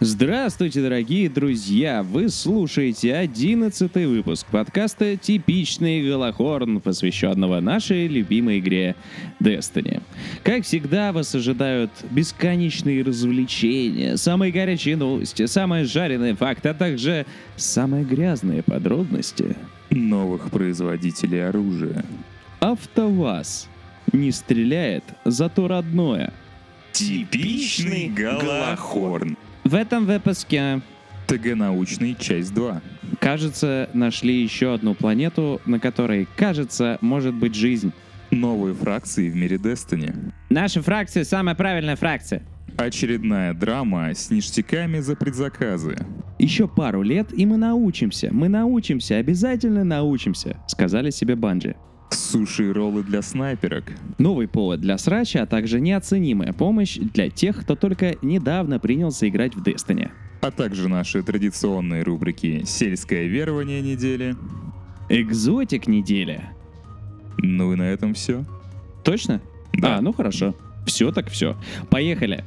Здравствуйте, дорогие друзья! Вы слушаете одиннадцатый выпуск подкаста «Типичный Голохорн», посвященного нашей любимой игре Destiny. Как всегда, вас ожидают бесконечные развлечения, самые горячие новости, самые жареные факты, а также самые грязные подробности. Новых производителей оружия. АвтоВАЗ не стреляет, зато родное. Типичный Голохорн. В этом выпуске ТГ научный, часть 2. Кажется, нашли еще одну планету, на которой, кажется, может быть жизнь. Новые фракции в мире Destiny. Наша фракция самая правильная фракция. Очередная драма с ништяками за предзаказы. Еще пару лет, и мы научимся. Мы научимся, обязательно научимся, сказали себе Банджи. Суши и роллы для снайперок. Новый повод для срача, а также неоценимая помощь для тех, кто только недавно принялся играть в Destiny. А также наши традиционные рубрики «Сельское верование недели». Экзотик недели. Ну и на этом все. Точно? Да. А, ну хорошо. Все так все. Поехали.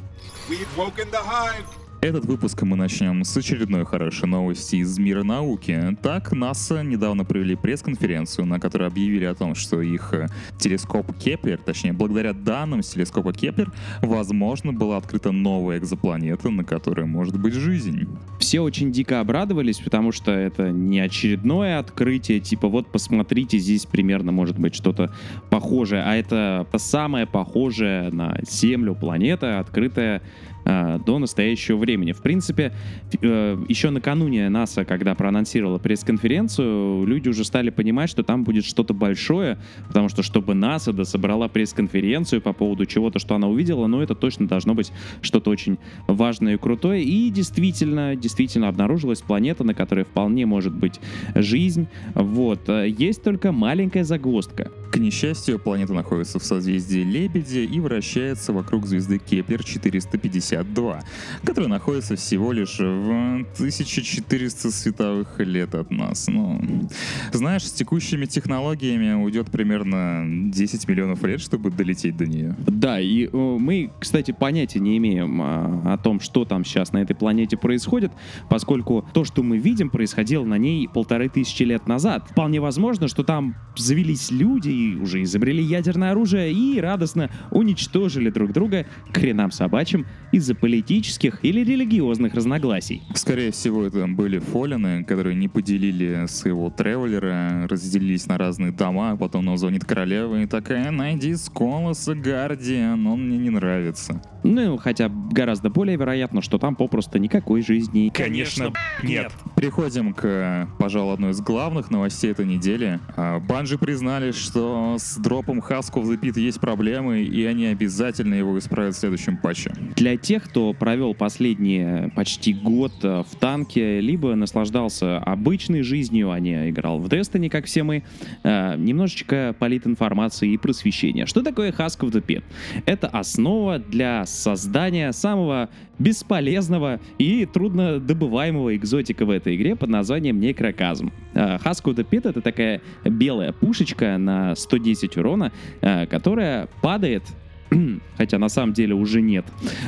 We've woken the hive. Этот выпуск мы начнем с очередной хорошей новости из мира науки. Так, НАСА недавно провели пресс-конференцию, на которой объявили о том, что их э, телескоп Кеплер, точнее, благодаря данным с телескопа Кеплер, возможно, была открыта новая экзопланета, на которой может быть жизнь. Все очень дико обрадовались, потому что это не очередное открытие, типа вот посмотрите, здесь примерно может быть что-то похожее, а это самое похожее на Землю планета, открытая до настоящего времени. В принципе, э, еще накануне НАСА, когда проанонсировала пресс-конференцию, люди уже стали понимать, что там будет что-то большое, потому что чтобы НАСА собрала пресс-конференцию по поводу чего-то, что она увидела, ну это точно должно быть что-то очень важное и крутое. И действительно, действительно обнаружилась планета, на которой вполне может быть жизнь. Вот. Э, Есть только маленькая загвоздка. К несчастью, планета находится в созвездии Лебедя и вращается вокруг звезды Кеплер 452, которая находится всего лишь в 1400 световых лет от нас. Ну, знаешь, с текущими технологиями уйдет примерно 10 миллионов лет, чтобы долететь до нее. Да, и э, мы, кстати, понятия не имеем а, о том, что там сейчас на этой планете происходит, поскольку то, что мы видим, происходило на ней полторы тысячи лет назад. Вполне возможно, что там завелись люди уже изобрели ядерное оружие и радостно уничтожили друг друга к хренам собачьим из-за политических или религиозных разногласий. Скорее всего, это были фолины, которые не поделили своего тревелера, разделились на разные дома, а потом нам звонит королева и такая, найди Сколоса Гардиан, он мне не нравится. Ну, хотя гораздо более вероятно, что там попросту никакой жизни. Конечно, нет. Переходим к, пожалуй, одной из главных новостей этой недели. А, Банжи признали, что с дропом Husk of the Pit есть проблемы, и они обязательно его исправят в следующем патче. Для тех, кто провел последние почти год э, в танке, либо наслаждался обычной жизнью, а не играл в Destiny, как все мы, э, немножечко политинформации и просвещения. Что такое Husk of the Pit? Это основа для создания самого бесполезного и трудно добываемого экзотика в этой игре под названием Некроказм. Of the Pit — это такая белая пушечка на 110 урона, э, которая падает хотя на самом деле уже нет,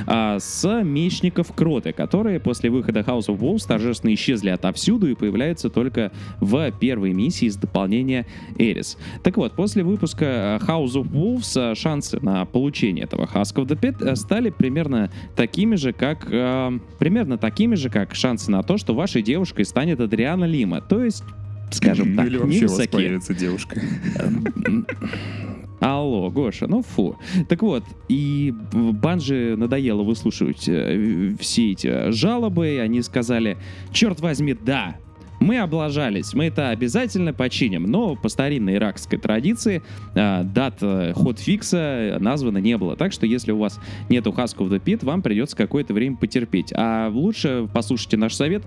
а, с мечников Кроты, которые после выхода House of Wolves торжественно исчезли отовсюду и появляются только в первой миссии из дополнения Эрис. Так вот, после выпуска а, House of Wolves а, шансы на получение этого Husk of the Pit а, стали примерно такими же, как а, примерно такими же, как шансы на то, что вашей девушкой станет Адриана Лима, то есть скажем так, Или вообще у вас невысоки. появится девушка. Алло, Гоша, ну фу. Так вот, и Банжи надоело выслушивать э, все эти жалобы, они сказали, черт возьми, да, мы облажались, мы это обязательно починим, но по старинной иракской традиции э, дат э, хотфикса названо не было, так что если у вас нету Husk of the Pit, вам придется какое-то время потерпеть. А лучше послушайте наш совет,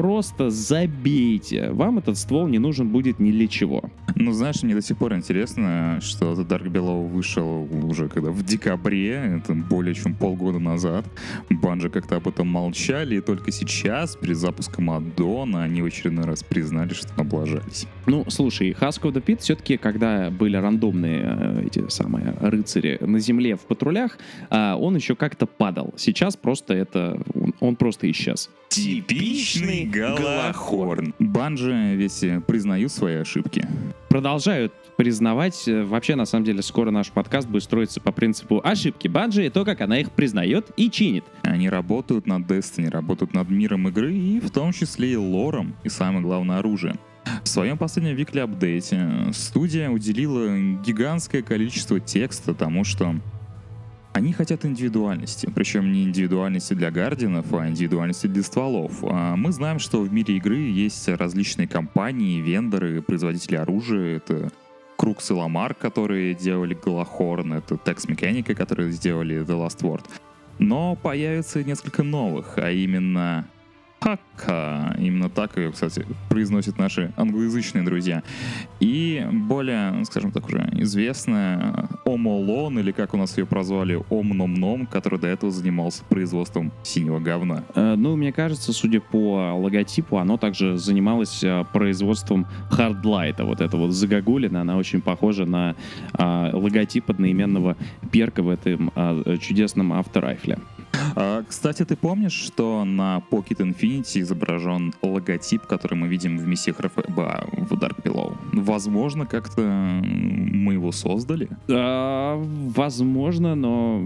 просто забейте. Вам этот ствол не нужен будет ни для чего. Ну, знаешь, мне до сих пор интересно, что The Dark Below вышел уже когда в декабре, это более чем полгода назад. Банжи как-то об этом молчали, и только сейчас, при запуске Мадона, они в очередной раз признали, что облажались. Ну, слушай, Husk of the Pit все-таки, когда были рандомные э, эти самые рыцари на земле в патрулях, а, он еще как-то падал. Сейчас просто это... он- Он просто исчез. Типичный Галахорн. Банжи ведь э, признают свои ошибки. Продолжают признавать. Э, Вообще, на самом деле, скоро наш подкаст будет строиться по принципу ошибки Банжи и то, как она их признает и чинит. Они работают над Destiny, работают над миром игры и в том числе и лором, и самое главное оружием. В своем последнем викле апдейте студия уделила гигантское количество текста тому, что они хотят индивидуальности, причем не индивидуальности для гардианов, а индивидуальности для стволов. А Мы знаем, что в мире игры есть различные компании, вендоры, производители оружия. Это Крукс и Ламар, которые делали Галахорн, это Tex Mechanical, которые сделали The Last Word. Но появится несколько новых, а именно Хака. Именно так ее, кстати, произносят наши англоязычные друзья. И более, скажем так, уже известная Омолон, или как у нас ее прозвали, Омном-Ном, который до этого занимался производством синего говна. Э, Ну, мне кажется, судя по логотипу, оно также занималось э, производством хардлайта. Вот это вот загогулина, она очень похожа на а, логотип одноименного перка в этом а, чудесном авторайфле. А, кстати, ты помнишь, что на Pocket Infinity изображен логотип, который мы видим в миссиях РФБА в Dark Below? Возможно, как-то мы его создали? А, возможно, но...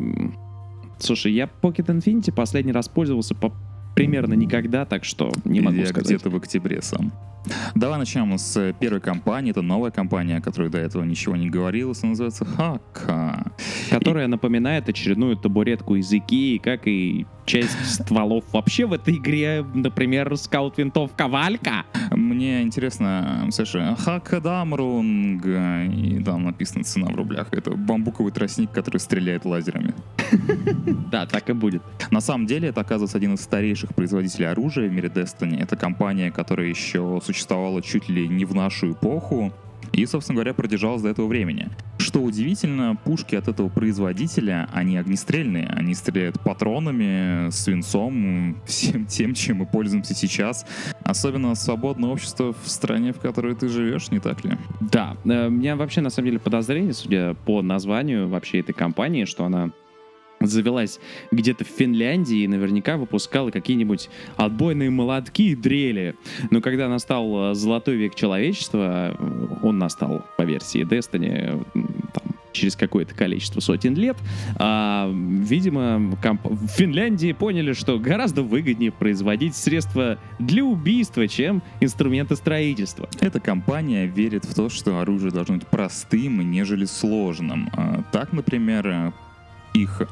Слушай, я Pocket Infinity последний раз пользовался по примерно никогда, так что не могу Я сказать. где-то в октябре сам. Давай начнем с первой компании. Это новая компания, о которой до этого ничего не говорилось. Она называется Хака. Которая напоминает очередную табуретку из Икеи, как и часть стволов вообще в этой игре, например, скаут-винтовка Валька. Мне интересно, Саша, Хакадамрунг, и там написана цена в рублях. Это бамбуковый тростник, который стреляет лазерами. Да, так и будет. На самом деле, это, оказывается, один из старейших производителей оружия в мире Destiny. Это компания, которая еще существовала чуть ли не в нашу эпоху и, собственно говоря, продержалась до этого времени. Что удивительно, пушки от этого производителя, они огнестрельные. Они стреляют патронами, свинцом, всем тем, чем мы пользуемся сейчас. Особенно свободное общество в стране, в которой ты живешь, не так ли? Да, э, у меня вообще на самом деле подозрение, судя по названию вообще этой компании, что она завелась где-то в Финляндии и наверняка выпускала какие-нибудь отбойные молотки и дрели. Но когда настал э, золотой век человечества, э, он настал по версии Destiny там, через какое-то количество сотен лет, а, видимо, комп- в Финляндии поняли, что гораздо выгоднее производить средства для убийства, чем инструменты строительства. Эта компания верит в то, что оружие должно быть простым, нежели сложным. А, Так, например, их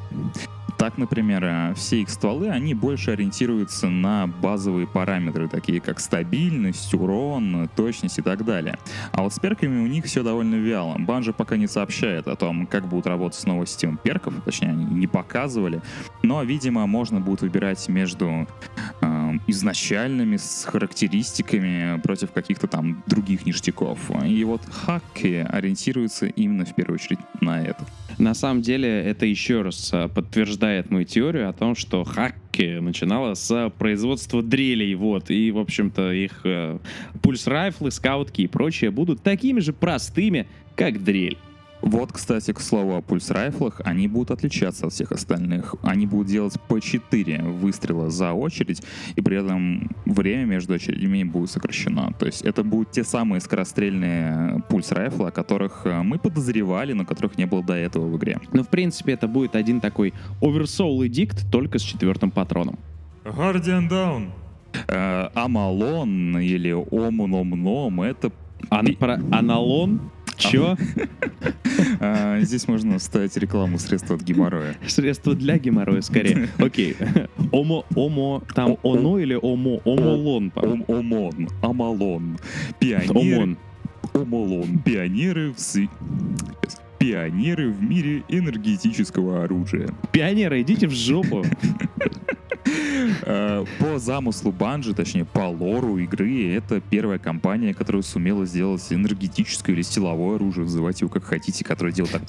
так, например, э, все их стволы, они больше ориентируются на базовые параметры, такие как стабильность, урон, точность и так далее. А вот с перками у них все довольно вяло. Банжи пока не сообщает о том, как будут работать с новой системой перков, точнее, они не показывали. Но, видимо, можно будет выбирать между э, изначальными с характеристиками против каких-то там других ништяков. И вот хаки ориентируются именно в первую очередь на это. На самом деле, это еще раз а, подтверждает мою теорию о том, что Хакки начинала с производства дрелей, вот, и, в общем-то, их э, пульс-райфлы, скаутки и прочее будут такими же простыми, как дрель. Вот, кстати, к слову о пульс-райфлах, они будут отличаться от всех остальных. Они будут делать по 4 выстрела за очередь, и при этом время между очередями будет сокращено. То есть это будут те самые скорострельные пульс-райфлы, о которых э, мы подозревали, но которых не было до этого в игре. Но, в принципе, это будет один такой оверсоул дикт только с четвертым патроном. Guardian Down. Э, Амалон или Омуном-Ном — это Ан- про аналон? Чё? э, Здесь можно ставить рекламу средства от геморроя. Средство для геморроя, скорее. Окей. Омо, омо, там оно или омо? Омолон, Омон, Амалон, пионер, Омон. Омолон, пионеры в Пионеры в мире энергетического оружия. Пионеры, идите в жопу. Э, По замыслу Банжи, точнее, по лору игры, это первая компания, которая сумела сделать энергетическое или силовое оружие, называйте его как хотите, которое делает так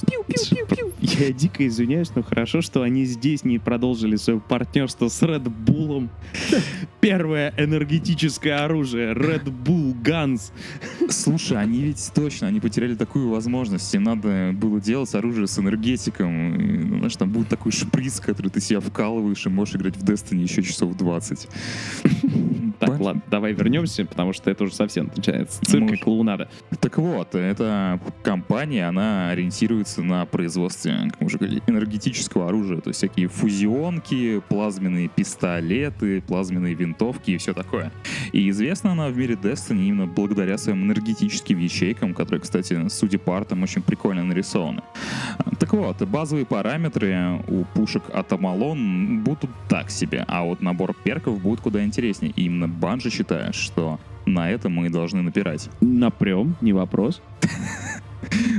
Я дико извиняюсь, но хорошо, что они здесь не продолжили свое партнерство с Red Bull. Первое энергетическое оружие Red Bull Guns. Слушай, они ведь точно, они потеряли такую возможность. Им надо было делать оружие с энергетиком. И, ну, знаешь, там будет такой шприц, который ты себя вкалываешь и можешь играть в Destiny еще часов 20. Так, ладно, давай вернемся, потому что это уже совсем начинается цирк и клоунада. Так вот, эта компания, она ориентируется на производстве, как мы уже говорили, энергетического оружия. То есть всякие фузионки, плазменные пистолеты, плазменные винтовки и все такое. И известна она в мире Destiny именно благодаря своим энергетическим ячейкам, которые, кстати, судя по артам, очень прикольно нарисованы. Так вот, базовые параметры у пушек от Амалон будут так себе, а вот набор перков будет куда интереснее. И именно Банжи считает, что на это мы и должны напирать. Напрем, не вопрос.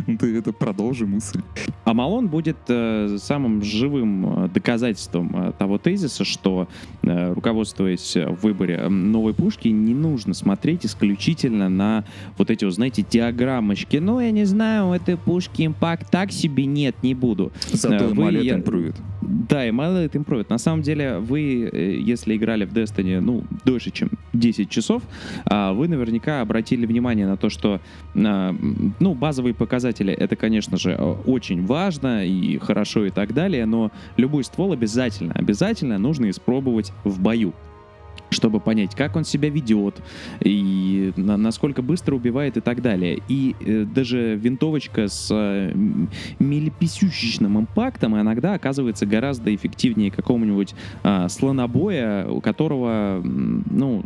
Ну, Ты это продолжи мысль. А Малон будет э, самым живым э, доказательством э, того тезиса, что, руководствуясь э, в выборе новой пушки, не нужно смотреть исключительно на вот эти, вот, знаете, диаграммочки. Ну, я не знаю, у этой пушки импакт так себе нет, не буду. Зато Э, вы- я- импровит. Да, и мало это импровит. На самом деле, вы, э, если играли в Destiny, ну, дольше, чем 10 часов, а, вы наверняка обратили внимание на то, что, ну, базовые показатели, это, конечно же, очень важно и хорошо и так далее, но любой ствол обязательно, обязательно нужно испробовать в бою чтобы понять, как он себя ведет, и на- насколько быстро убивает и так далее. И э, даже винтовочка с э, милиписющечным импактом иногда оказывается гораздо эффективнее какого-нибудь а, слонобоя, у которого, ну,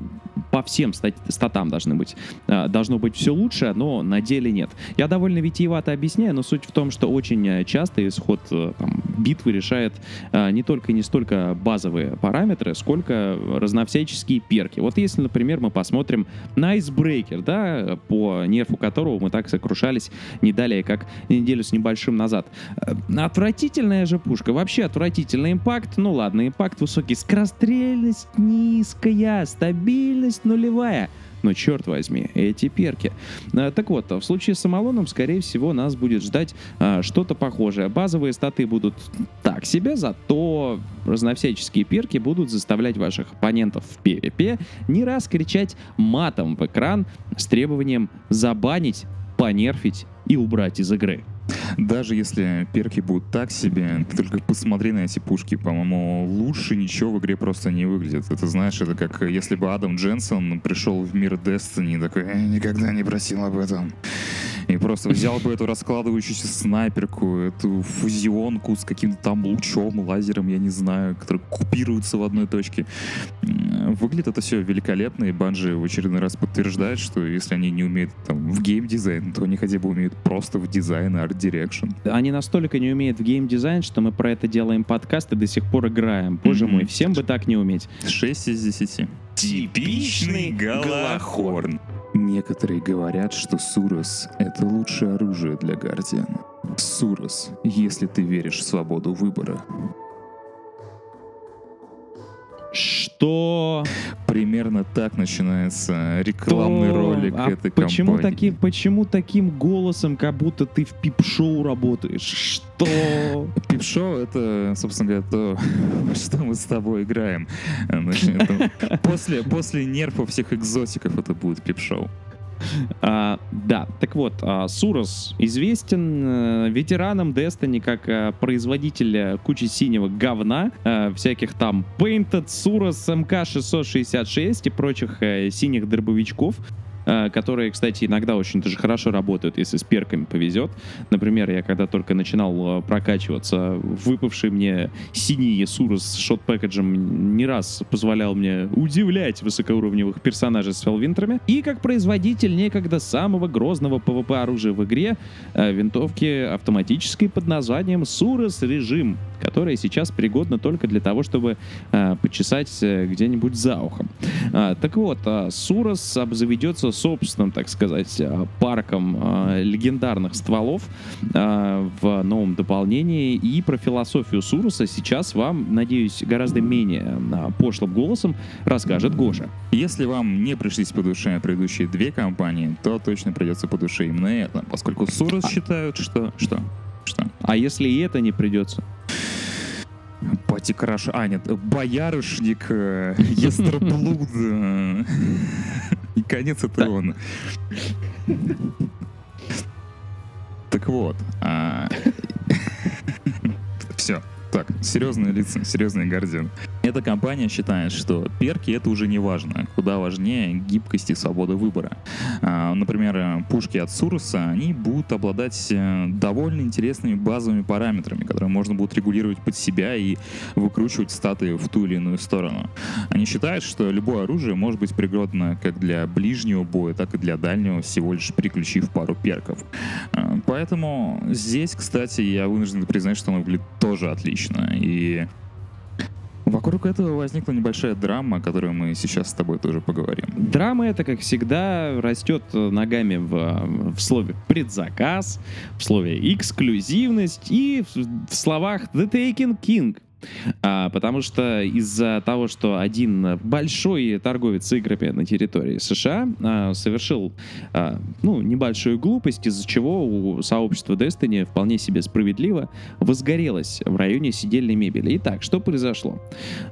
по всем стат- статам должны быть, а, должно быть все лучше, но на деле нет. Я довольно витиевато объясняю, но суть в том, что очень э, часто исход э, там, битвы решает а, не только и не столько базовые параметры, сколько разновсяческие перки. Вот если, например, мы посмотрим на Icebreaker, да, по нерфу которого мы так сокрушались не далее, как неделю с небольшим назад. Э, Отвратительная же пушка, вообще отвратительный импакт, ну ладно, импакт высокий, скорострельность низкая, стабильность нулевая. Но черт возьми, эти перки. А, Так вот, в случае с Амалоном, скорее всего, нас будет ждать а, что-то похожее. Базовые статы будут так себе, зато разновсяческие перки будут заставлять ваших оппонентов в PvP не раз кричать матом в экран с требованием забанить, понерфить и убрать из игры. Даже если перки будут так себе, ты только посмотри на эти пушки. По-моему, лучше ничего в игре просто не выглядит. Это, знаешь, это как если бы Адам Дженсон пришел в мир Destiny и такой, «Я никогда не просил об этом. И просто взял бы эту раскладывающуюся снайперку, эту фузионку с каким-то там лучом, лазером, я не знаю, который купируется в одной точке. Выглядит это все великолепно, и Bungie в очередной раз подтверждает, что если они не умеют там, в геймдизайн, то они хотя бы умеют просто в дизайн, art direction. Они настолько не умеют в геймдизайн, что мы про это делаем подкаст и до сих пор играем. Боже Мгм. мой, всем бы так не уметь. 6 из 10. Типичный Галлахорн. Некоторые говорят, что Сурос — это лучшее оружие для Гардиана. Сурос, если ты веришь в свободу выбора. Что? Примерно так начинается рекламный Что? ролик А этой почему компании. таким, почему таким голосом, как будто ты в пип-шоу работаешь? Что? Пип-шоу — это, собственно говоря, то, что мы с тобой играем. После, после нерфов всех экзотиков это будет пип-шоу. А, да, так вот, а, Сурос известен э, ветеранам Destiny как э, производитель э, кучи синего говна, всяких там Painted, Сурос, МК-666 и прочих синих дробовичков, которые, кстати, иногда очень даже хорошо работают, если с перками повезет. Например, я когда только начинал э, прокачиваться, выпавший мне синий Сурос с шот-пэкэджем не раз позволял мне удивлять высокоуровневых персонажей с фелвинтрами. И как производитель некогда самого грозного PvP оружия в игре, э, винтовки автоматической под названием Сурос Режим, которая сейчас пригодна только для того, чтобы э, почесать э, где-нибудь за ухом. А, так вот, Сурос обзаведется собственным, так сказать, э, парком э, легендарных стволов э, в новом дополнении. И про философию Суруса сейчас вам, надеюсь, гораздо менее пошлым голосом расскажет Гоша. Если вам не пришлись по душе предыдущие две компании, то точно придется по душе именно это, поскольку Сурус считают, что... Что? Что? А если и это не придется? Пати Краш... А, нет, Боярышник, э, Естерблуд. И конец это он. Так вот. Все. Так, серьезные лица, серьезные гардиан. Эта компания считает, что перки это уже не важно. Куда важнее гибкость и свобода выбора. А, например, пушки от Суруса, они будут обладать э, довольно интересными базовыми параметрами, которые можно будет регулировать под себя и выкручивать статы в ту или иную сторону. Они считают, что любое оружие может быть пригодно как для ближнего боя, так и для дальнего, всего лишь переключив пару перков. А, Поэтому здесь, кстати, я вынужден признать, что оно выглядит тоже отлично. И вокруг этого возникла небольшая драма, о которой мы сейчас с тобой тоже поговорим. Драма это, как всегда, растет ногами в, в слове предзаказ, в слове эксклюзивность и в, в словах The Taken King. А, потому что из-за того, что один большой торговец играми на территории США а, совершил а, ну, небольшую глупость, из-за чего у сообщества Destiny вполне себе справедливо возгорелось в районе сидельной мебели. Итак, что произошло?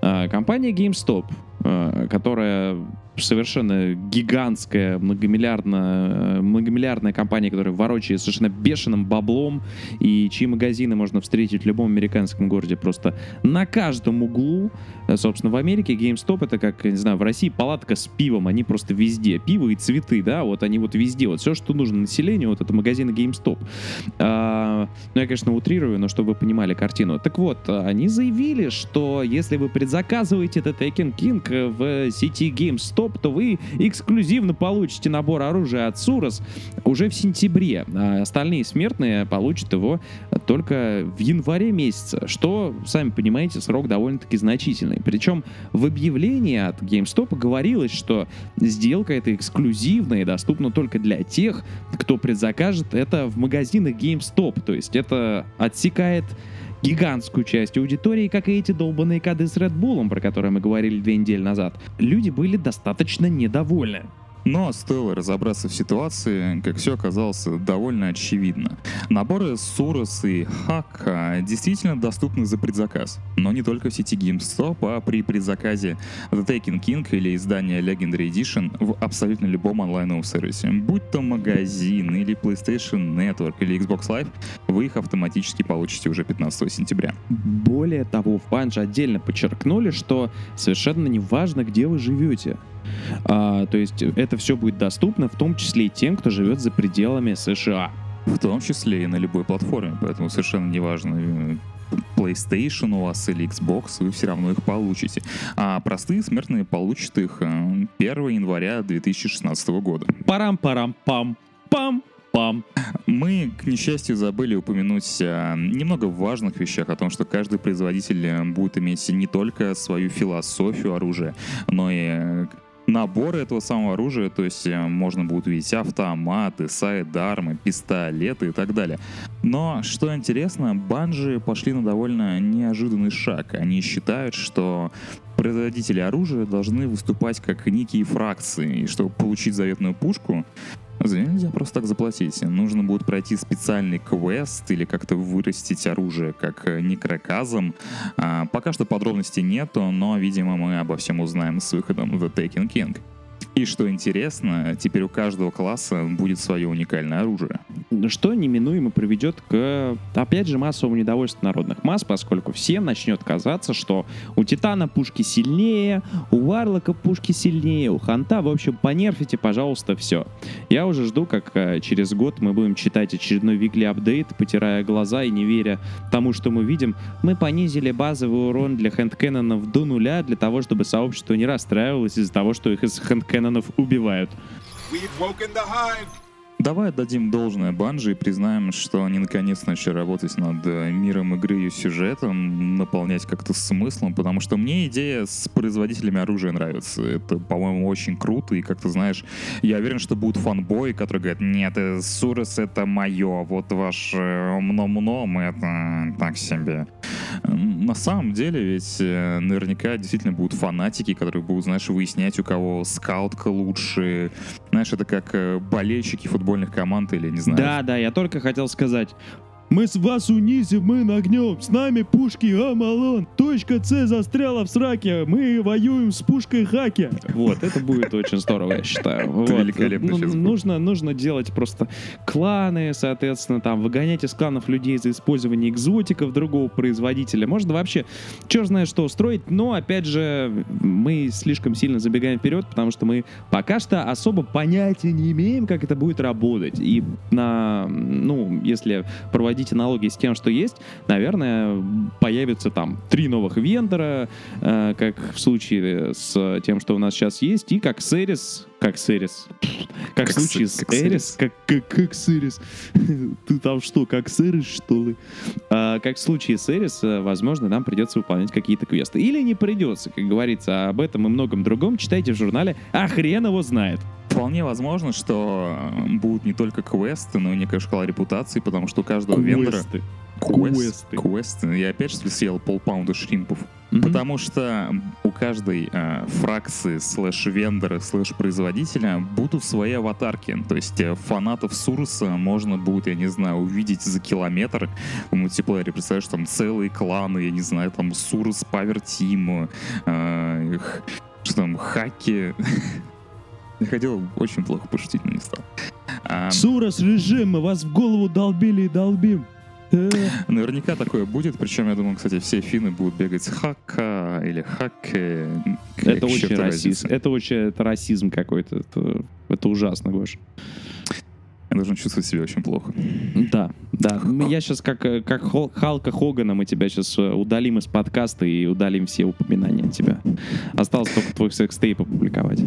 А, компания GameStop, а, которая совершенно гигантская, многомиллиардная, многомиллиардная компания, которая ворочает совершенно бешеным баблом, и чьи магазины можно встретить в любом американском городе просто на каждом углу. Э, Собственно, в Америке GameStop это как, не знаю, в России палатка с пивом, они просто везде. Пиво и цветы, да, вот они вот везде. Вот все, что нужно населению, вот это магазины GameStop. А, ну, я, конечно, утрирую, но чтобы вы понимали картину. Так вот, они заявили, что если вы предзаказываете The Taken King в сети GameStop, то вы эксклюзивно получите набор оружия от Surus уже в сентябре. А остальные смертные получат его только в январе месяце, что, сами понимаете, срок довольно-таки значительный. Причем в объявлении от GameStop говорилось, что сделка эта эксклюзивная и доступна только для тех, кто предзакажет это в магазинах GameStop. То есть это отсекает гигантскую часть аудитории, как и эти долбанные коды с Red Bull, про которые мы говорили две недели назад. Люди были достаточно недовольны. Но стоило разобраться в ситуации, как все оказалось довольно очевидно. Наборы Сурос и Хака действительно доступны за предзаказ. Но не только в сети GameStop, а при предзаказе The Taken King или издания Legendary Edition в абсолютно любом онлайновом сервисе. Будь то магазин или PlayStation Network или Xbox Live, вы их автоматически получите уже 15 сентября. Более того, в Bungie отдельно подчеркнули, что совершенно не важно, где вы живете. А, то есть это все будет доступно, в том числе и тем, кто живет за пределами США. В том числе и на любой платформе, поэтому совершенно неважно, э, PlayStation у вас или Xbox, вы все равно их получите. А простые смертные получат их э, 1 января 2016 года. Парам-парам-пам. Пам-пам. Мы, к несчастью, забыли упомянуть о немного важных вещах, о том, что каждый производитель э, будет иметь не только свою философию оружия, но и наборы этого самого оружия, то есть э, можно будет увидеть автоматы, сайдармы, пистолеты и так далее. Но, что интересно, банжи пошли на довольно неожиданный шаг. Они считают, что производители оружия должны выступать как некие фракции, и чтобы получить заветную пушку, за неё нельзя просто так заплатить. Нужно будет пройти специальный квест или как-то вырастить оружие как э, некроказом. А, пока что подробностей нету, но, видимо, мы обо всем узнаем с выходом The Taken King. И что интересно, теперь у каждого класса будет свое уникальное оружие. Что неминуемо приведет к, опять же, массовому недовольству народных масс, поскольку всем начнет казаться, что у Титана пушки сильнее, у Варлока пушки сильнее, у Ханта, в общем, понерфите, пожалуйста, все. Я уже жду, как э, через год мы будем читать очередной викли апдейт, потирая глаза и не веря тому, что мы видим. Мы понизили базовый урон для хендкеннонов до нуля, для того, чтобы сообщество не расстраивалось из-за того, что их из хендкеннонов убивают. Давай отдадим должное Банжи и признаем, что они наконец начали работать над э, миром игры и сюжетом, наполнять как-то смыслом, потому что мне идея с производителями оружия нравится. Это, по-моему, очень круто, и как ты знаешь, я уверен, что будут фанбои, которые говорят, нет, э, Сурес это мое, вот ваш э, мном-мном это так себе. На самом деле, ведь э, наверняка действительно будут фанатики, которые будут, знаешь, выяснять, у кого скаутка лучше. Знаешь, это как э, болельщики футбольных команд или, не знаю, Да, да, я только хотел сказать. Мы с вас унизим, мы нагнем, с нами пушки Амалон. Точка С застряла в сраке, мы воюем с пушкой Хаки. Вот, это будет очень здорово, я считаю. Вот. великолепно Ну, сейчас нужно, нужно делать просто кланы, соответственно, там, выгонять из кланов людей за использование экзотиков другого производителя. Можно вообще, черт знает что устроить, но, опять же, мы слишком сильно забегаем вперед, потому что мы пока что особо понятия не имеем, как это будет работать. И на, ну, если проводить аналогии с тем, что есть, наверное, появится там три новых вендора, э, как в случае с тем, что у нас сейчас есть, и как Серис, как Серис, как, Как в случае с как Эрис, как, как, как Серис. Ты там что, как Серис, что ли? А, как в случае с Эрис, э, возможно, нам придется выполнять какие-то квесты. Или не придется, как говорится, а об этом и многом другом читайте в журнале, а хрен его знает. Вполне возможно, что э, будут не только квесты, но и некая шкала репутации, потому что у каждого вендора... Квесты. Квест- Квесты. Квесты. Я опять ли съел полпаунда шримпов. Мгм. Потому что у каждой э, фракции слэш-вендора, слэш-производителя будут свои аватарки. То есть э, фанатов Суруса можно будет, я не знаю, увидеть за километр в мультиплеере. Представляешь, там целые кланы, я не знаю, там Сурус Павер Тим, э, что там, хаки. Я хотел очень плохо пошутить, но не стал. А, Сурос режим, мы вас в голову долбили и долбим. Э. Наверняка такое будет, причем, я думаю, кстати, все финны будут бегать с хака или хаке. Это очень расизм. Это очень это расизм какой-то. Это, это ужасно, Гош. Я должен чувствовать себя очень плохо. Да, да. Мы- Я сейчас как, э, как Халка Хогана, мы тебя сейчас удалим из подкаста и удалим все упоминания от тебя. Осталось только твой секстейп опубликовать.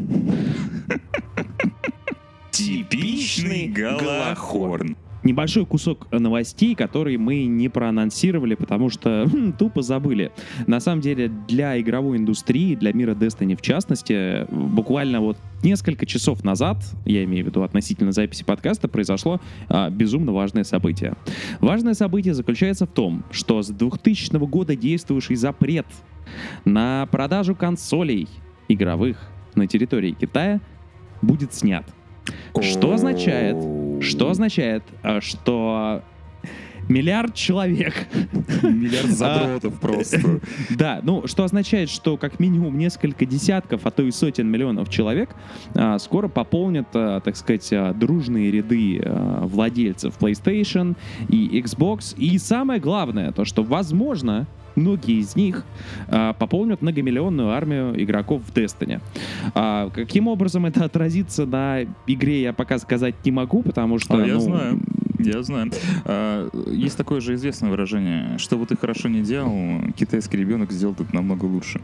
Типичный Галахорн. Небольшой кусок новостей, которые мы не проанонсировали, потому что хм, тупо забыли. На самом деле, для игровой индустрии, для мира Destiny в частности, буквально вот несколько часов назад, я имею в виду относительно записи подкаста, произошло а, безумно важное событие. Важное событие заключается в том, что с 2000 года действующий запрет на продажу консолей игровых на территории Китая будет снят. Что означает, что означает, а, что миллиард человек, Миллиард задротов просто. да, ну, что означает, что как минимум несколько десятков, а то и сотен миллионов человек а, скоро пополнят, а, так сказать, а, дружные ряды а, владельцев PlayStation и Xbox. И самое главное, то, что, возможно, многие из них а, пополнят многомиллионную армию игроков в Destiny. А, каким образом это отразится на игре, я пока сказать не могу, потому что... А, я ну, знаю. Я знаю. А, Есть такое же известное выражение. Что бы ты хорошо не делал, китайский ребенок сделает это намного лучше.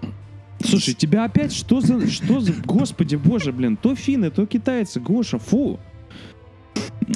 Слушай, тебя опять что за... Что за... Господи боже, блин, то финны, то китайцы, Гоша, фу.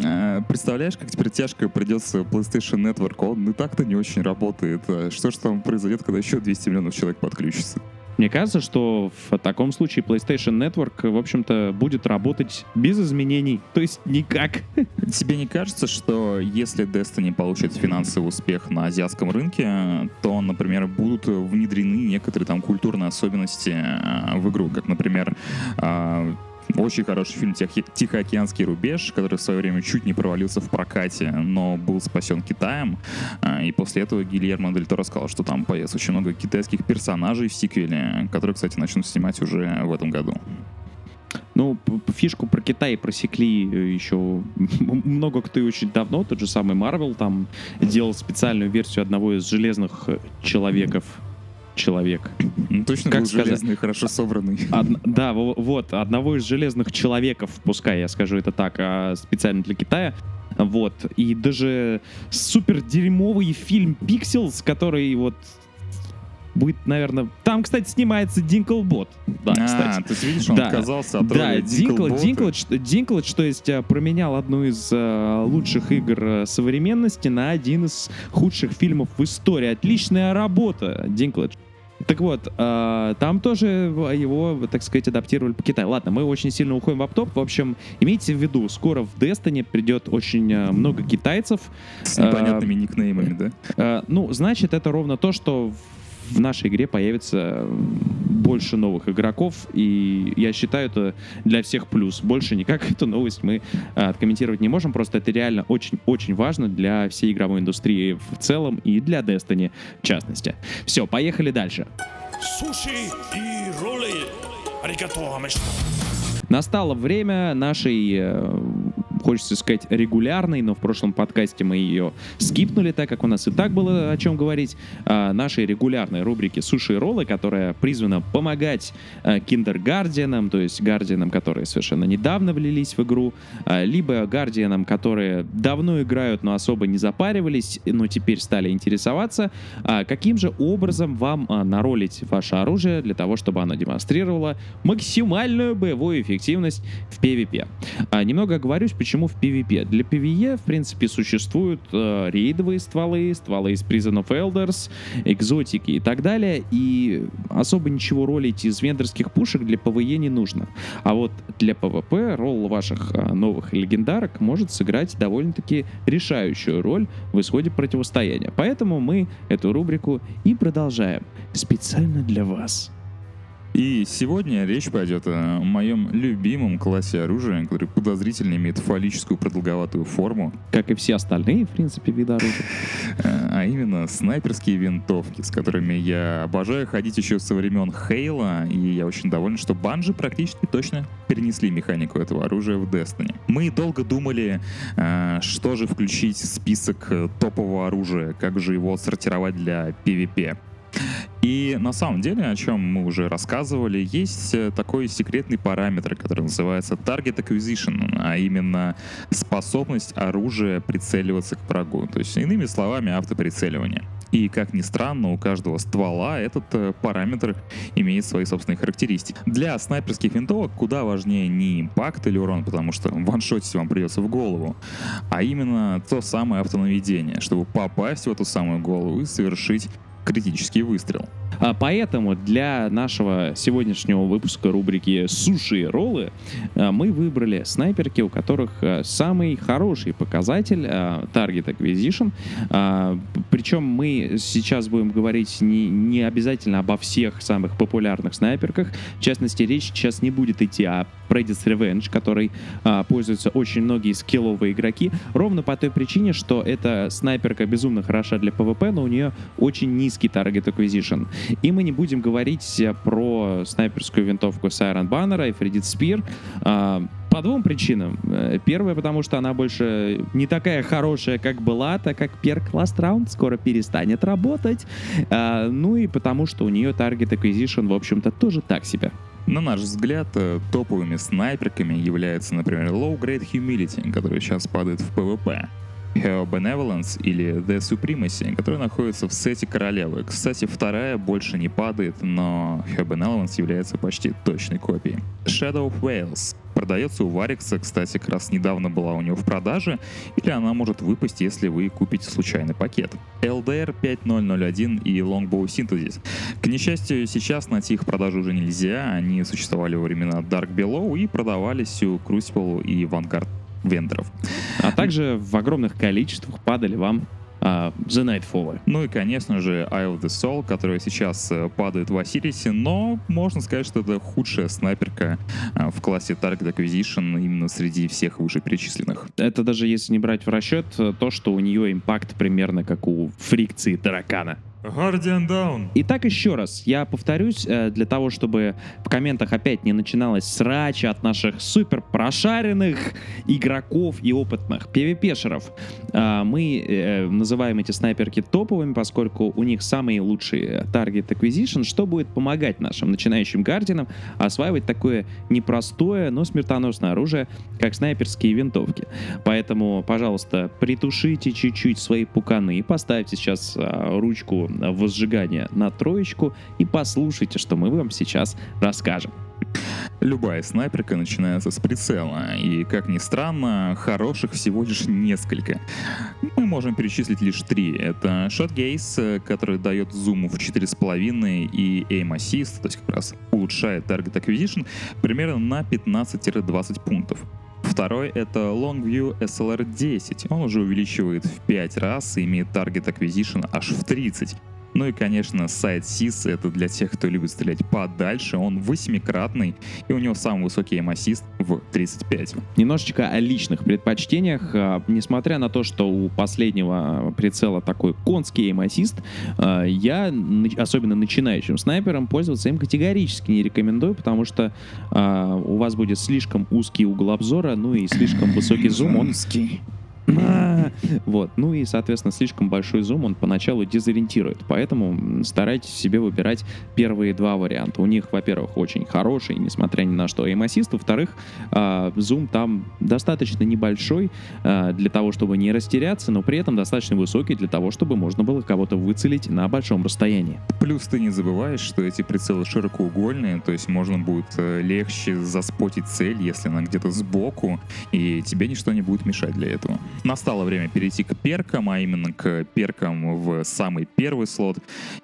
А, Представляешь, как теперь тяжко придется PlayStation Network? Он и так-то не очень работает. А Что же там произойдет, когда еще 200 миллионов человек подключится? Мне кажется, что в таком случае PlayStation Network, в общем-то, будет работать без изменений. То есть никак. Тебе не кажется, что если Destiny получит финансовый успех на азиатском рынке, то, например, будут внедрены некоторые там культурные особенности э, в игру, как, например, э, очень хороший фильм «Тихо- «Тихоокеанский рубеж», который в свое время чуть не провалился в прокате, но был спасен Китаем. А, И после этого Гильермо Дель Торо сказал, что там появится очень много китайских персонажей в сиквеле, которые, кстати, начнут снимать уже в этом году. Ну, фишку про Китай просекли э, еще много кто и очень давно. Тот же самый Marvel там делал специальную версию одного из железных человеков. Человек. Ну, точно Как был сказать? железный, хорошо собранный. Од- да, во- вот, одного из железных человеков, пускай я скажу это так, а специально для Китая. Вот. И даже супер дерьмовый фильм Pixels, который вот будет, наверное... Там, кстати, снимается Динклбот. Да, а, кстати. то есть, видишь, он Да. отказался от Да, роли Динклэдж, Динклбота. Динклэдж, Динклэдж, то есть э, променял одну из э, лучших игр э, современности на один из худших фильмов в истории. Отличная работа, Динклэдж. Так вот, э, там тоже его, так сказать, адаптировали под Китай. Ладно, мы очень сильно уходим в оффтоп. В общем, имейте в виду, скоро в Destiny придет очень э, много китайцев. С непонятными никнеймами, да? Э, ну, значит, это ровно то, что в нашей игре появится больше новых игроков, и я считаю это для всех плюс. Больше никак эту новость мы э, откомментировать не можем, просто это реально очень-очень важно для всей игровой индустрии в целом и для Destiny в частности. Все, поехали дальше. Суши и роллы. Аригато. Настало время нашей, э, хочется сказать, регулярной, но в прошлом подкасте мы ее скипнули, так как у нас и так было о чем говорить, а, нашей регулярной рубрики «Суши и роллы», которая призвана помогать э, киндергардианам, то есть гардианам, которые совершенно недавно влились в игру, а, либо гардианам, которые давно играют, но особо не запаривались, но теперь стали интересоваться, каким же образом вам наролить ваше оружие для того, чтобы оно демонстрировало максимальную боевую эффективность в PvP. Немного оговорюсь, почему в PvP. Для PvE, в принципе, существуют э, рейдовые стволы, стволы из Prison of Elders, экзотики и так далее, и особо ничего ролить из вендорских пушек для PvE не нужно. А вот для PvP ролл ваших а, новых легендарок может сыграть довольно-таки решающую роль в исходе противостояния. Поэтому мы эту рубрику и продолжаем специально для вас. И сегодня речь пойдет о моем любимом классе оружия, который подозрительно имеет фаллическую продолговатую форму, Как и все остальные, в принципе, виды оружия. э, а именно снайперские винтовки, с которыми я обожаю ходить еще со времен Хейла, и я очень доволен, что банжи практически точно перенесли механику этого оружия в Destiny. Мы долго думали, э, что же включить в список э, топового оружия, как же его сортировать для PvP. И на самом деле, о чем мы уже рассказывали, есть э, такой секретный параметр, который называется Target Acquisition, а именно способность оружия прицеливаться к врагу. То есть, иными словами, автоприцеливание. И, как ни странно, у каждого ствола этот э, параметр имеет свои собственные характеристики. Для снайперских винтовок куда важнее не импакт или урон, потому что ваншотить вам придется в голову, а именно то самое автонаведение, чтобы попасть в эту самую голову и совершить критический выстрел. А Поэтому для нашего сегодняшнего выпуска рубрики «Суши и роллы» а, мы выбрали снайперки, у которых а, самый хороший показатель а, Target Acquisition. Причем мы сейчас будем говорить не, не обязательно обо всех самых популярных снайперках. В частности, речь сейчас не будет идти о Predator's Revenge, которой а, пользуются очень многие скилловые игроки, ровно по той причине, что эта снайперка безумно хороша для PvP, но у нее очень низкий Target Acquisition. И мы не будем говорить э, про снайперскую винтовку Siren Banner и Fredit Spear. а, по двум причинам. Э, Первое, потому что она больше не такая хорошая, как была, так как перк Last Round скоро перестанет работать. А, Ну и потому что у нее Target Acquisition, в общем-то, тоже так себе. На наш взгляд, э, топовыми снайперками являются, например, Low Grade Humility, который сейчас падает в PvP. Hero Benevolence или The Supremacy, который находится в сете королевы. Кстати, вторая больше не падает, но Hero Benevolence является почти точной копией. Shadow of Wales продается у Варикса, кстати, как раз недавно была у него в продаже, или она может выпасть, если вы купите случайный пакет. LDR 5001 и Longbow Synthesis. К несчастью, сейчас найти их продажу уже нельзя, они существовали во времена Dark Below и продавались у Crucible и Vanguard вендоров. А также в огромных количествах падали вам а, The Nightfall. Ну и, конечно же, Eye of the Soul, которая сейчас э, падает в Осирисе, но можно сказать, что это худшая снайперка э, в классе Target Acquisition именно среди всех вышеперечисленных. Это даже если не брать в расчет э, то, что у нее импакт примерно как у фрикции таракана. Guardian Down. Итак, еще раз, я повторюсь, э, для того, чтобы в комментах опять не начиналось срача от наших супер прошаренных игроков и опытных PvP-шеров. э, Мы э, называем эти снайперки топовыми, поскольку у них самый лучший э, Target Acquisition, что будет помогать нашим начинающим гардианам осваивать такое непростое, но смертоносное оружие, как снайперские винтовки. Поэтому, пожалуйста, притушите чуть-чуть свои пуканы, поставьте сейчас а, ручку возжигания на троечку и послушайте, что мы вам сейчас расскажем. Любая снайперка начинается с прицела, и, как ни странно, хороших всего лишь несколько. Мы можем перечислить лишь три. Это Gaze, который дает зуму в 4,5 и Aim Assist, то есть как раз улучшает Target Acquisition примерно на 15-20 пунктов. Второй — это Longview SLR10. Он уже увеличивает в 5 раз и имеет Target Acquisition аж в 30. Ну и, конечно, сайт SIS — это для тех, кто любит стрелять подальше. Он восьмикратный, и у него самый высокий aim в 35. Немножечко о личных предпочтениях. А, Несмотря на то, что у последнего прицела такой конский aim а, я, особенно начинающим снайпером, пользоваться им категорически не рекомендую, потому что а, у вас будет слишком узкий угол обзора, ну и слишком высокий зум, он А, Вот, ну и, соответственно, слишком большой зум он поначалу дезориентирует, поэтому старайтесь себе выбирать первые два варианта. У них, во-первых, очень хороший, несмотря ни на что, aim assist, во-вторых, а, зум там достаточно небольшой а, для того, чтобы не растеряться, но при этом достаточно высокий для того, чтобы можно было кого-то выцелить на большом расстоянии. Плюс ты не забываешь, что эти прицелы широкоугольные, то есть можно будет э, легче заспотить цель, если она где-то сбоку, и тебе ничто не будет мешать для этого. Настало время перейти к перкам, а именно к перкам в самый первый слот.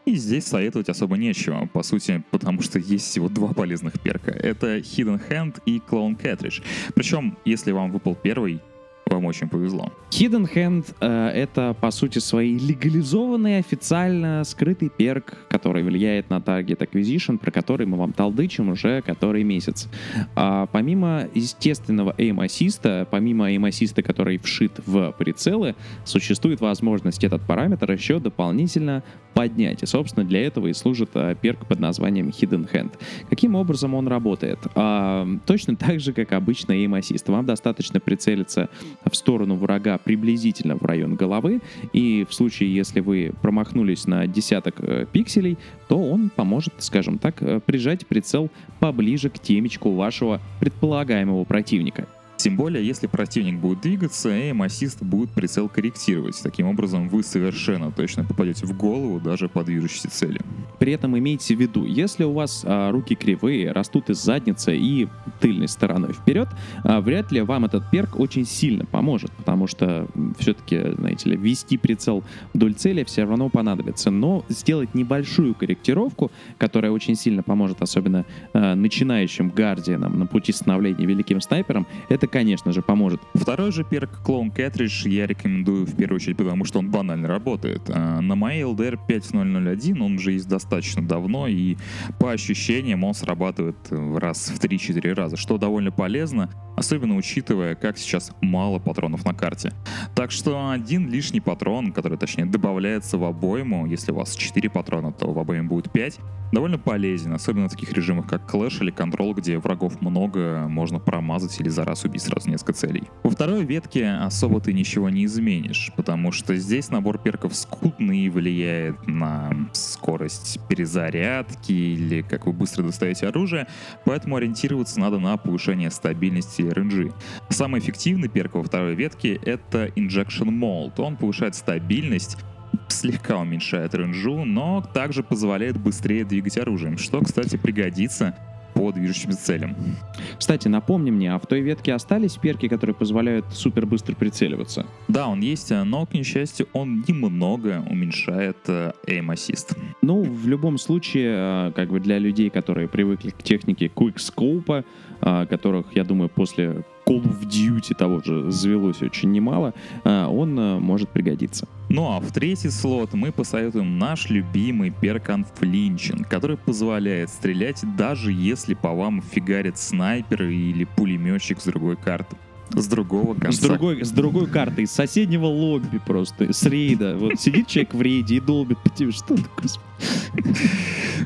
И здесь советовать особо нечего, по сути, потому что есть всего два полезных перка. Это Hidden Hand и Clone Cartridge. Причем, если вам выпал первый, вам очень повезло. Hidden Hand э, это, по сути, своей легализованный, официально скрытый перк, который влияет на Target Acquisition, про который мы вам толдычим уже который месяц. А помимо естественного aim assist, помимо aim assist, который вшит в прицелы, существует возможность этот параметр еще дополнительно поднять. И, собственно, для этого и служит э, перк под названием Hidden Hand. Каким образом он работает? А, точно так же, как обычно aim assist. Вам достаточно прицелиться в сторону врага приблизительно в район головы, и в случае, если вы промахнулись на десяток э, пикселей, то он поможет, скажем так, э, прижать прицел поближе к темечку вашего предполагаемого противника. Тем более, если противник будет двигаться, assist будет прицел корректировать. Таким образом, вы совершенно точно попадете в голову даже по движущейся цели. При этом имейте в виду, если у вас а, руки кривые, растут из задницы и тыльной стороной вперед, а, вряд ли вам этот перк очень сильно поможет, потому что все-таки, знаете ли, ввести прицел вдоль цели все равно понадобится. Но сделать небольшую корректировку, которая очень сильно поможет, особенно а, начинающим гардианам на пути становления великим снайпером, это, конечно же, поможет. Второй же перк Clone Cartridge я рекомендую в первую очередь, потому что он банально работает. А, На моей LDR 5001 он уже есть достаточно давно, и по ощущениям он срабатывает раз в 3-4 раза, что довольно полезно, особенно учитывая, как сейчас мало патронов на карте. Так что один лишний патрон, который, точнее, добавляется в обойму, если у вас 4 патрона, то в обойме будет 5, довольно полезен, особенно в таких режимах, как Clash или Control, где врагов много, можно промазать или за раз убить сразу несколько целей. Во второй ветке особо ты ничего не изменишь, потому что здесь набор перков скудный и влияет на скорость перезарядки или как вы быстро достаете оружие, поэтому ориентироваться надо на повышение стабильности ренджи. Самый эффективный перк во второй ветке — это Injection Mold. Он повышает стабильность, слегка уменьшает ренджу, но также позволяет быстрее двигать оружием, что, кстати, пригодится по движущимся целям. Кстати, напомни мне, а в той ветке остались перки, которые позволяют супер быстро прицеливаться? Да, он есть, но, к несчастью, он немного уменьшает э, aim assist. Ну, в любом случае, э, как бы для людей, которые привыкли к технике Quickscope, э, которых, я думаю, после Call of Duty того же завелось очень немало, э, он э, может пригодиться. Ну а в третий слот мы посоветуем наш любимый перк Unflinching, который позволяет стрелять даже если по вам фигарит снайпер или пулеметчик с другой карты. С другого конца. С другой, с другой карты, из соседнего лобби просто, с рейда. Вот сидит человек в рейде и долбит по тебе. Что такое?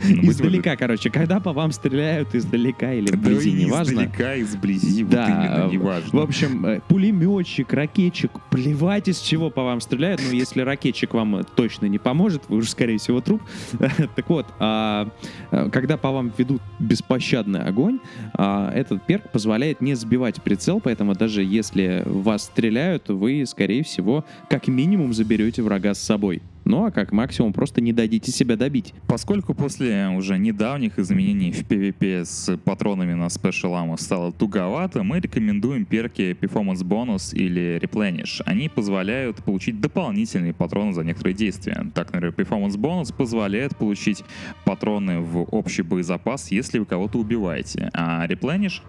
Издалека, короче, когда по вам стреляют издалека или вблизи, неважно. Издалека, и сблизи, вот Да, именно, неважно. В общем, э, пулеметчик, ракетчик, плевать из чего по вам стреляют, но если ракетчик вам э, точно не поможет, вы уже, скорее всего, труп. Так вот, а, э, когда по вам ведут беспощадный огонь, а, этот перк позволяет не сбивать прицел, поэтому даже если вас стреляют, вы, скорее всего, как минимум заберете врага с собой. Ну а как максимум просто не дадите себя добить. Поскольку после уже недавних изменений в PvP с патронами на Special Ammo стало туговато, мы рекомендуем перки Performance Bonus или Replenish. Они позволяют получить дополнительные патроны за некоторые действия. Так, например, Performance Bonus позволяет получить патроны в общий боезапас, если вы кого-то убиваете, а Replenish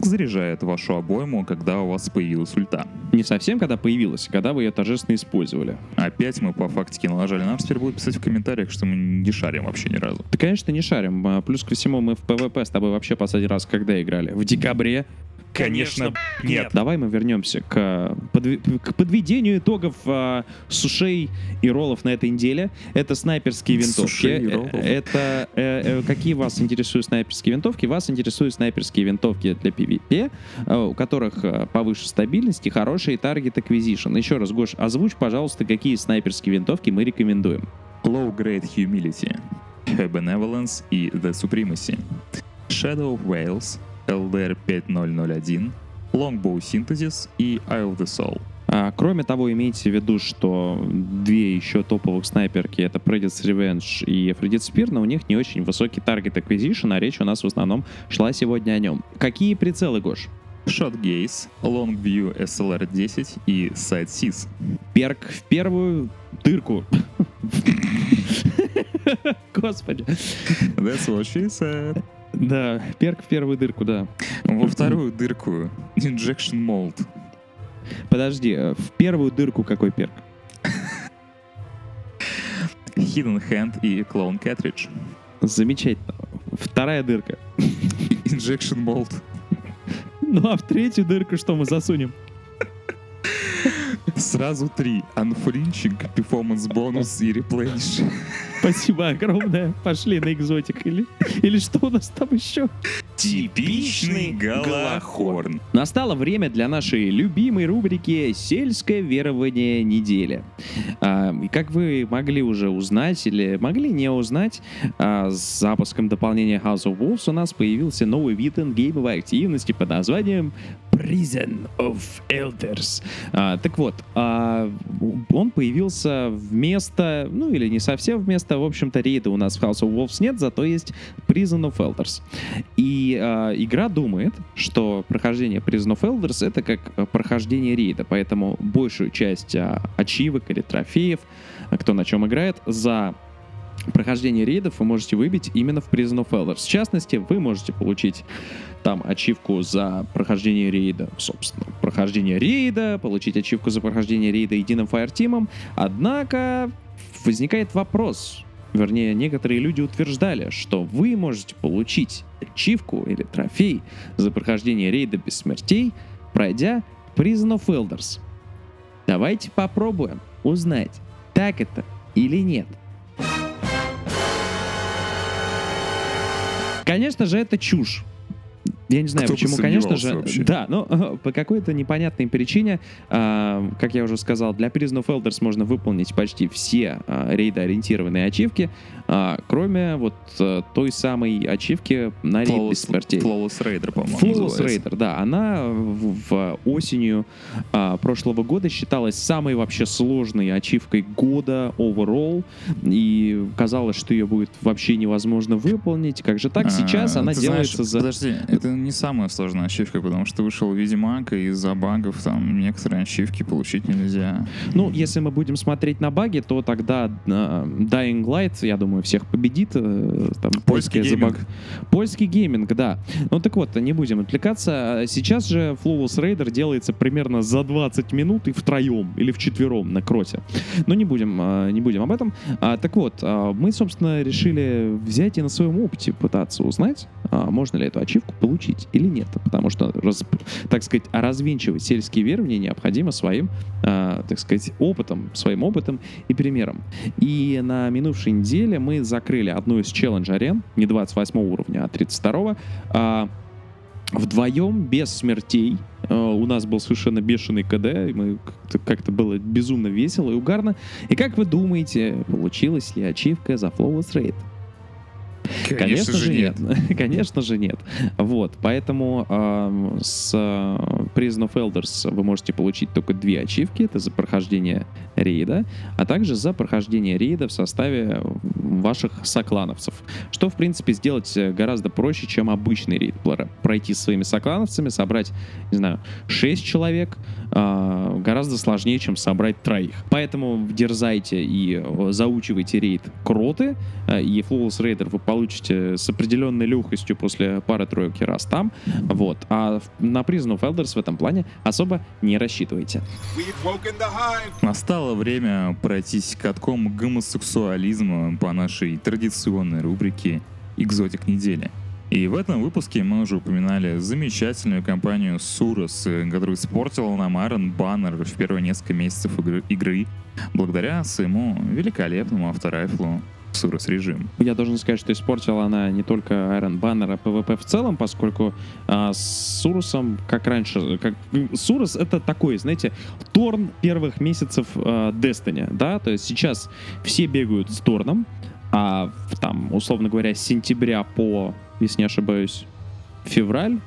заряжает вашу обойму, когда у вас появилась ульта. Не совсем, когда появилась, а когда вы ее торжественно использовали. Опять мы по фактике налажали. Нам теперь будут писать в комментариях, что мы не шарим вообще ни разу. Да, конечно, не шарим. А, Плюс ко всему, мы в PvP с тобой вообще последний раз когда играли? В декабре. Конечно, нет. Давай мы вернемся к, к подведению итогов а, сушей и роллов на этой неделе. Это снайперские винтовки. Сушей и роллов. Э, Это э, э, какие вас интересуют снайперские винтовки? Вас интересуют снайперские винтовки для PvP, э, у которых э, повыше стабильности, хороший таргет acquisition. Еще раз, Гош, озвучь, пожалуйста, какие снайперские винтовки мы рекомендуем. Low Grade Humility, Benevolence и The Supremacy, Shadow of Wales, LDR 5001, Longbow Synthesis и Eye of the Soul. А, кроме того, имейте в виду, что две еще топовых снайперки это Predator's Revenge и Freddy's Spear, но у них не очень высокий таргет acquisition, а речь у нас в основном шла сегодня о нем. Какие прицелы, Гош? Shot Gaze, Longview SLR 10 и Side. Перк в первую дырку. Господи. That's what she said. Да, перк в первую дырку, да. Во вторую дырку Injection Mold. Подожди, э, в первую дырку какой перк? Hidden Hand и Clone Cartridge. Замечательно. Вторая дырка. Injection Mold. Ну а в третью дырку что мы засунем? Сразу три. Unflinching, Performance Bonus и Replenish. Спасибо огромное. Пошли на экзотик. Или, или что у нас там еще? Типичный Галахорн. Настало время для нашей любимой рубрики «Сельское верование недели». А, и как вы могли уже узнать или могли не узнать, а, с запуском дополнения House of Wolves у нас появился новый вид ингеймовой активности под названием Prison of Elders. А, так вот, а, он появился вместо, ну или не совсем вместо, в общем-то, рейда у нас в House of Wolves нет, зато есть Prison of Elders. И а, игра думает, что прохождение Prison of Elders это как прохождение рейда, поэтому большую часть а, ачивок или трофеев, а, кто на чем играет, за прохождение рейдов вы можете выбить именно в Prison of Elders. В частности, вы можете получить там ачивку за прохождение рейда, собственно, прохождение рейда, получить ачивку за прохождение рейда единым фаертимом. Однако возникает вопрос, вернее, некоторые люди утверждали, что вы можете получить ачивку или трофей за прохождение рейда без смертей, пройдя Prison of Elders. Давайте попробуем узнать, так это или нет. Конечно же, это чушь. Я не знаю, Кто почему, конечно же. вообще? Да, но э, по какой-то непонятной причине, а, как я уже сказал, для Prison of Elders можно выполнить почти все а, рейдоориентированные ачивки, а, кроме вот э, той самой ачивки на рейд без смертей. Flawless Raider, по-моему, Flawless. Raider, да, она в, в осенью а, прошлого года считалась самой вообще сложной ачивкой года overall, и казалось, что ее будет вообще невозможно выполнить. Как же так? А, Сейчас она делается знаешь, за... Подожди, это не самая сложная ачивка, потому что вышел Ведьмак, и из-за багов там некоторые ачивки получить нельзя. Ну, если мы будем смотреть на баги, то тогда э, Dying Light, я думаю, всех победит. э, там, Польский гейминг. забаг- Польский гейминг, да. Ну так вот, не будем отвлекаться. Сейчас же Flawless Raider делается примерно за 20 минут и втроем или вчетвером на кроте. Но не будем, э, не будем об этом. А, так вот, а, мы, собственно, решили взять и на своем опыте пытаться узнать, а, можно ли эту ачивку получить или нет. Потому что, раз- так сказать, развенчивать сельские верования необходимо своим, а, так сказать, опытом, своим опытом и примером. И на минувшей неделе мы закрыли одну из челлендж-арен, не 28 уровня, а 32 а, вдвоем, без смертей. У нас был совершенно бешеный КД, и мы как-то, как-то было безумно весело и угарно. И как вы думаете, получилась ли ачивка за Flawless Raid? Конечно, же нет. Конечно же нет. Вот, поэтому эм, с э, Prison of Elders вы можете получить только две ачивки. Это за прохождение рейда, а также за прохождение рейда в составе ваших соклановцев. Что, в принципе, сделать э, гораздо проще, чем обычный рейд. Пр- Пройти с своими соклановцами, собрать, не знаю, 6 человек, а, гораздо сложнее, чем собрать троих. Поэтому дерзайте и э, заучивайте рейд кроты, э, и Flawless Raider вы получите с определенной легкостью после пары-тройки раз там. Вот. А на Prison of Elders в этом плане особо не рассчитывайте. Hive. Настало время пройтись катком гомосексуализма по нашей традиционной рубрике «Экзотик недели». И в этом выпуске мы уже упоминали замечательную компанию Сурос, которая испортила нам Iron Banner в первые несколько месяцев игры, игры благодаря своему великолепному авторайфлу Сурос режим. Я должен сказать, что испортила она не только Iron Banner, а PvP в целом, поскольку а, с Сурусом, как раньше, как Сурус это такой, знаете, Торн первых месяцев а, Destiny, да, то есть сейчас все бегают с Торном, а там, условно говоря, с сентября по, если не ошибаюсь, февраль,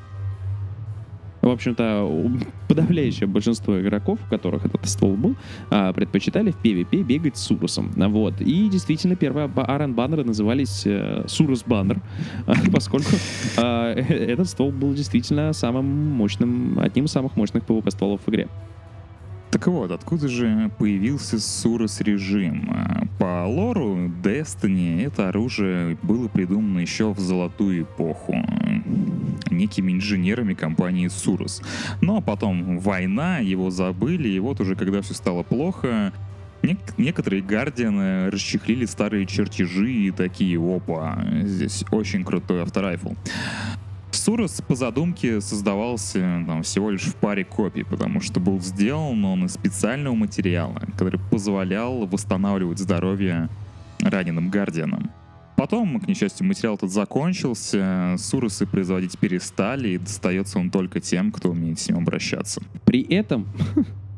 в общем-то, подавляющее большинство игроков, у которых этот ствол был, а, предпочитали в PvP бегать с Сурусом. Вот. И действительно, первые Арен баннеры назывались э, Сурус баннер, поскольку а, этот ствол был действительно самым мощным, одним из самых мощных PvP стволов в игре. Так вот, откуда же появился Сурос режим? По лору Destiny это оружие было придумано еще в золотую эпоху некими инженерами компании Сурос. Но потом война, его забыли, и вот уже когда все стало плохо, нек- некоторые гардианы расчехлили старые чертежи и такие, опа, здесь очень крутой авторайфл. Сурос по задумке создавался там, всего лишь в паре копий, потому что был сделан он из специального материала, который позволял восстанавливать здоровье раненым гардианам. Потом, к несчастью, материал этот закончился, суросы производить перестали, и достается он только тем, кто умеет с ним обращаться. При этом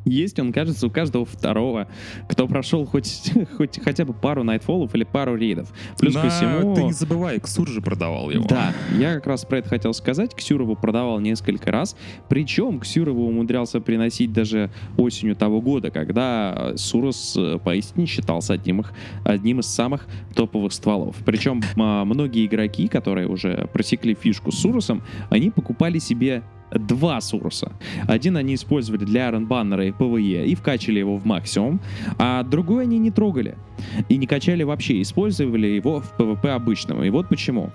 есть он, кажется, у каждого второго, кто прошел хоть, хоть хотя бы пару найтфолов или пару рейдов. Плюс Да, ко всему... Ты не забывай, Ксур же продавал его. Да, я как раз про это хотел сказать. Ксюрову продавал несколько раз. Причем Ксюрову умудрялся приносить даже осенью того года, когда э, Сурос э, поистине считался одним, их- одним из самых топовых стволов. Причем а, многие игроки, которые уже просекли фишку с Суросом, они покупали себе два Суруса. Один они использовали для Iron Banner и PvE и вкачали его в максимум, а другой они не трогали и не качали вообще, использовали его в PvP обычного. И вот почему.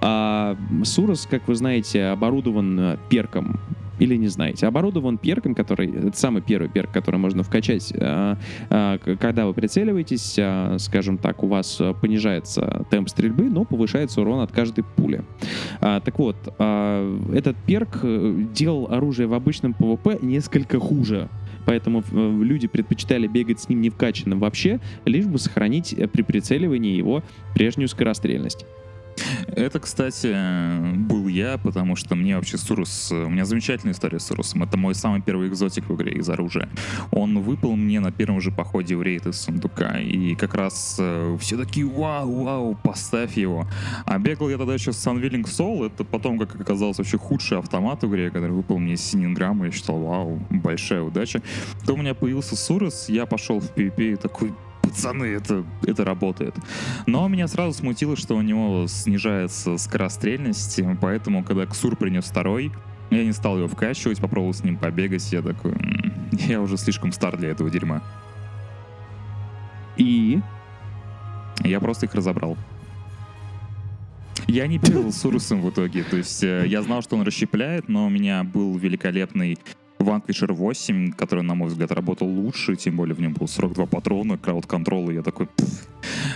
А, Сурос, как вы знаете, оборудован перком или не знаете, оборудован перком, который, это самый первый перк, который можно вкачать, а, к- когда вы прицеливаетесь, а, скажем так, у вас понижается темп стрельбы, но повышается урон от каждой пули. А, так вот, этот перк э, делал оружие в обычном PvP несколько хуже. Поэтому э, люди предпочитали бегать с ним не вкачанным вообще, лишь бы сохранить э, при прицеливании его прежнюю скорострельность. Это, кстати, был я, потому что мне вообще Сурус... У меня замечательная история с Сурусом. Это мой самый первый экзотик в игре из оружия. Он выпал мне на первом же походе в рейд из сундука. И как раз э, все такие, вау, вау, поставь его. А бегал я тогда еще с Unwilling Soul. Это потом, как оказалось, вообще худший автомат в игре, который выпал мне из Сининграмма. Я считал, вау, большая удача. То у меня появился Сурус, я пошел в PvP и такой, пацаны, это, это работает. Но меня сразу смутило, что у него снижается скорострельность, поэтому, когда Ксур принес второй, я не стал его вкачивать, попробовал с ним побегать, я такой, «М, я уже слишком стар для этого дерьма. И Я просто их разобрал. Я не бегал с Урусом в итоге, то есть э, я знал, что он расщепляет, но у меня был великолепный Vanquisher 8, который, на мой взгляд, работал лучше, тем более в нем был 42 патрона, крауд-контрол, и я такой... «Пф».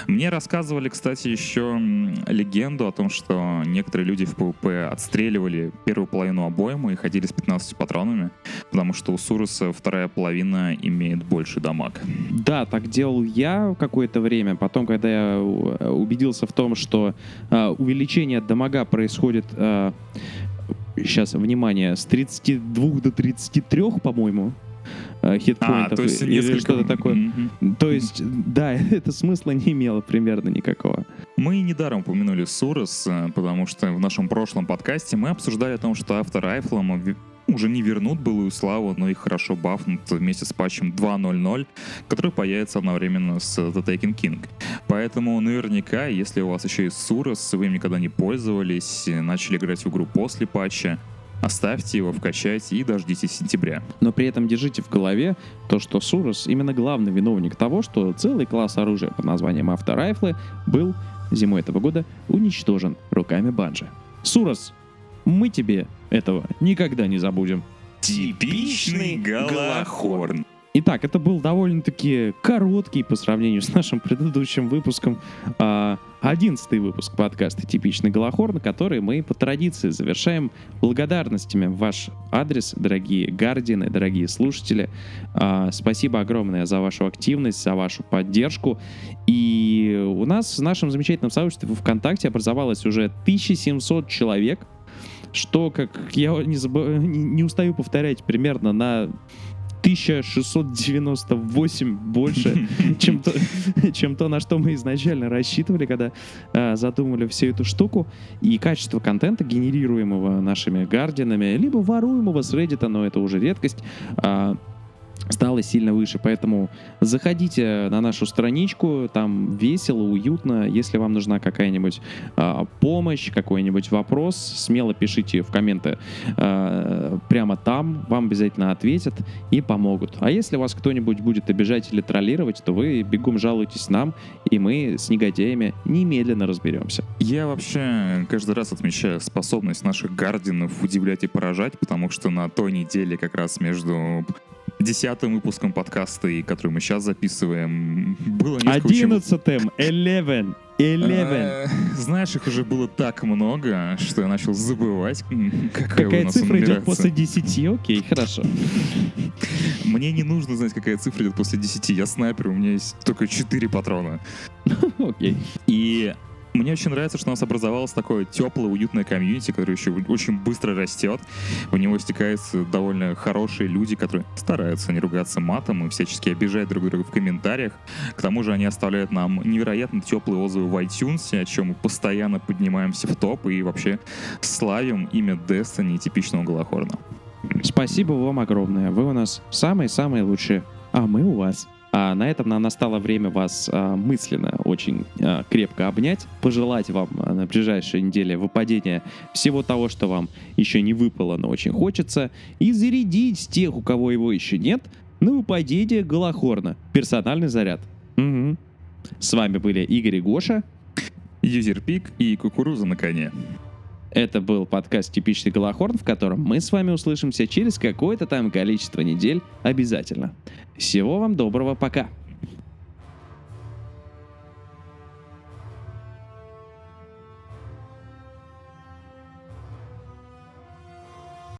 Мне рассказывали, кстати, еще легенду о том, что некоторые люди в PvP отстреливали первую половину обоймы и ходили с 15 патронами, потому что у Суруса вторая половина имеет больше дамаг. Да, так делал я какое-то время. Потом, когда я э, убедился в том, что э, увеличение дамага происходит, сейчас, внимание, с 32 до 33, по-моему, э, хитпоинтов А, то есть или несколько... что-то такое. Мгм. То есть, да, это смысла не имело примерно никакого. Мы недаром упомянули Сурос, э, потому что в нашем прошлом подкасте мы обсуждали о том, что авторайфлом ви- уже не вернут былую славу, но их хорошо бафнут вместе с патчем 2.0.0, который появится одновременно с The Taken King. Поэтому наверняка, если у вас еще есть Сурос, вы им никогда не пользовались, начали играть в игру после патча, оставьте его, вкачайте и дождитесь сентября. Но при этом держите в голове то, что Сурос именно главный виновник того, что целый класс оружия под названием авторайфлы был зимой этого года уничтожен руками Банжи. Сурос, мы тебе этого никогда не забудем. Типичный Галахорн. Итак, это был довольно-таки короткий по сравнению с нашим предыдущим выпуском а, одиннадцатый выпуск подкаста «Типичный Голохорн», который мы по традиции завершаем благодарностями в ваш адрес, дорогие гардины, дорогие слушатели. А, Спасибо огромное за вашу активность, за вашу поддержку. И у нас в нашем замечательном сообществе ВКонтакте образовалось уже 1700 человек, что, как я не, забы- не не устаю повторять, примерно на 1698 больше, чем то, чем то, на что мы изначально рассчитывали, когда э, задумали всю эту штуку. И качество контента, генерируемого нашими гардинами, либо воруемого с Reddit, но это уже редкость, а, стало сильно выше. Поэтому заходите на нашу страничку, там весело, уютно. Если вам нужна какая-нибудь а, помощь, какой-нибудь вопрос, смело пишите в комменты а, прямо там, вам обязательно ответят и помогут. А если вас кто-нибудь будет обижать или троллировать, то вы бегом жалуйтесь нам, и мы с негодяями немедленно разберемся. Я вообще каждый раз отмечаю способность наших гардинов удивлять и поражать, потому что на той неделе как раз между десятым выпуском подкаста, и который мы сейчас записываем, было несколько Одиннадцатым, eleven, eleven. Э, Знаешь, их уже было так много, что я начал забывать, м, какая, у Какая нас цифра идет после 10? Окей, хорошо. Мне не нужно знать, какая цифра идет после 10. Я снайпер, у меня есть только 4 патрона. Окей. И мне очень нравится, что у нас образовалось такое теплое, уютное комьюнити, которое еще очень быстро растет. В него стекаются довольно хорошие люди, которые стараются не ругаться матом и всячески обижать друг друга в комментариях. К тому же они оставляют нам невероятно теплые отзывы в iTunes, о чем мы постоянно поднимаемся в топ и вообще славим имя Destiny типичного Голохорна. Спасибо вам огромное. Вы у нас самые-самые лучшие, а мы у вас. А на этом нам настало время вас а, мысленно очень а, крепко обнять, пожелать вам а, на ближайшей неделе выпадения всего того, что вам еще не выпало, но очень хочется, и зарядить тех, у кого его еще нет, на выпадение Голохорна. Персональный заряд. Мгм. С вами были Игорь и Гоша. Юзерпик и кукуруза на коне. Это был подкаст «Типичный Голохорн», в котором мы с вами услышимся через какое-то там количество недель обязательно. Всего вам доброго, пока!